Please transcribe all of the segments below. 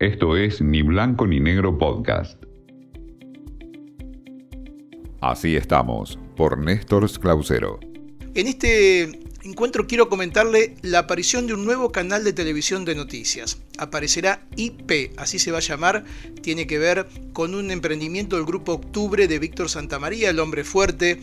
Esto es Ni Blanco ni Negro Podcast. Así estamos, por Néstor Clausero. En este encuentro quiero comentarle la aparición de un nuevo canal de televisión de noticias. Aparecerá IP, así se va a llamar, tiene que ver con un emprendimiento del Grupo Octubre de Víctor Santamaría, el hombre fuerte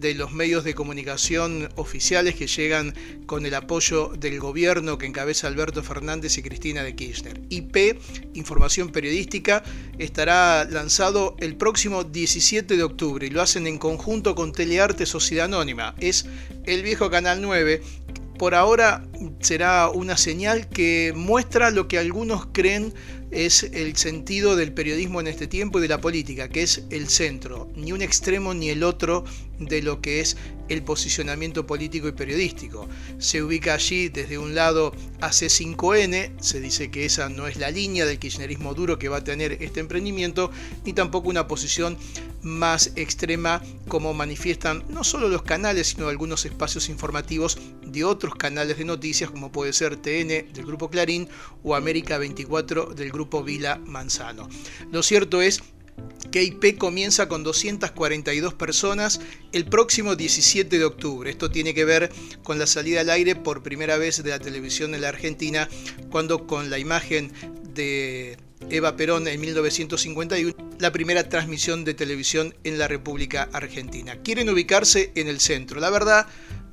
de los medios de comunicación oficiales que llegan con el apoyo del gobierno que encabeza Alberto Fernández y Cristina de Kirchner. IP, Información Periodística, estará lanzado el próximo 17 de octubre y lo hacen en conjunto con Telearte Sociedad Anónima. Es el viejo Canal 9 por ahora será una señal que muestra lo que algunos creen es el sentido del periodismo en este tiempo y de la política, que es el centro, ni un extremo ni el otro de lo que es el posicionamiento político y periodístico. Se ubica allí desde un lado AC5N, se dice que esa no es la línea del kirchnerismo duro que va a tener este emprendimiento, ni tampoco una posición más extrema como manifiestan no solo los canales, sino algunos espacios informativos de otros canales de noticias, como puede ser TN del Grupo Clarín o América 24 del Grupo Vila Manzano. Lo cierto es que IP comienza con 242 personas el próximo 17 de octubre. Esto tiene que ver con la salida al aire por primera vez de la televisión en la Argentina, cuando con la imagen de Eva Perón en 1951, la primera transmisión de televisión en la República Argentina. Quieren ubicarse en el centro. La verdad,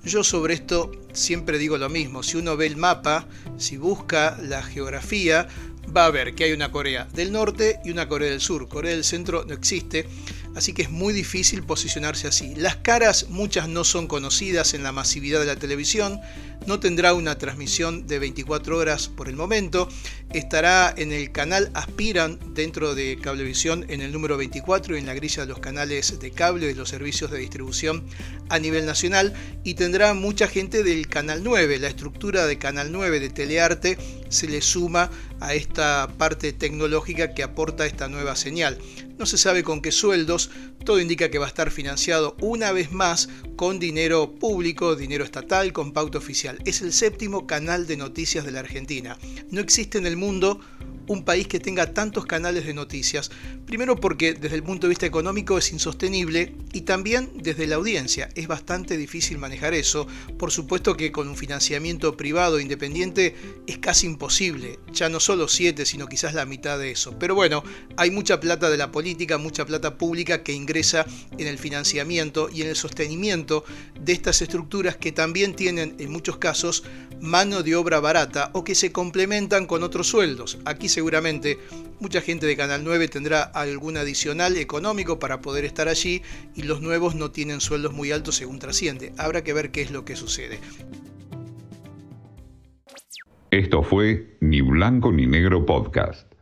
yo sobre esto siempre digo lo mismo. Si uno ve el mapa, si busca la geografía, va a ver que hay una Corea del Norte y una Corea del Sur. Corea del Centro no existe, así que es muy difícil posicionarse así. Las caras, muchas no son conocidas en la masividad de la televisión, no tendrá una transmisión de 24 horas por el momento, estará en el canal Aspiran dentro de Cablevisión en el número 24 y en la grilla de los canales de cable de los servicios de distribución a nivel nacional y tendrá mucha gente del canal 9, la estructura de canal 9 de Telearte se le suma a esta parte tecnológica que aporta esta nueva señal. No se sabe con qué sueldos, todo indica que va a estar financiado una vez más con dinero público, dinero estatal, con pauta oficial. Es el séptimo canal de noticias de la Argentina. No existe en el mundo un país que tenga tantos canales de noticias. Primero porque desde el punto de vista económico es insostenible y también desde la audiencia es bastante difícil manejar eso. Por supuesto que con un financiamiento privado independiente es casi imposible, ya no solo siete, sino quizás la mitad de eso. Pero bueno, hay mucha plata de la política, mucha plata pública que ingresa en el financiamiento y en el sostenimiento de estas estructuras que también tienen en muchos casos mano de obra barata o que se complementan con otros sueldos. Aquí seguramente mucha gente de Canal 9 tendrá algún adicional económico para poder estar allí y los nuevos no tienen sueldos muy altos según trasciende. Habrá que ver qué es lo que sucede. Esto fue Ni Blanco ni Negro Podcast.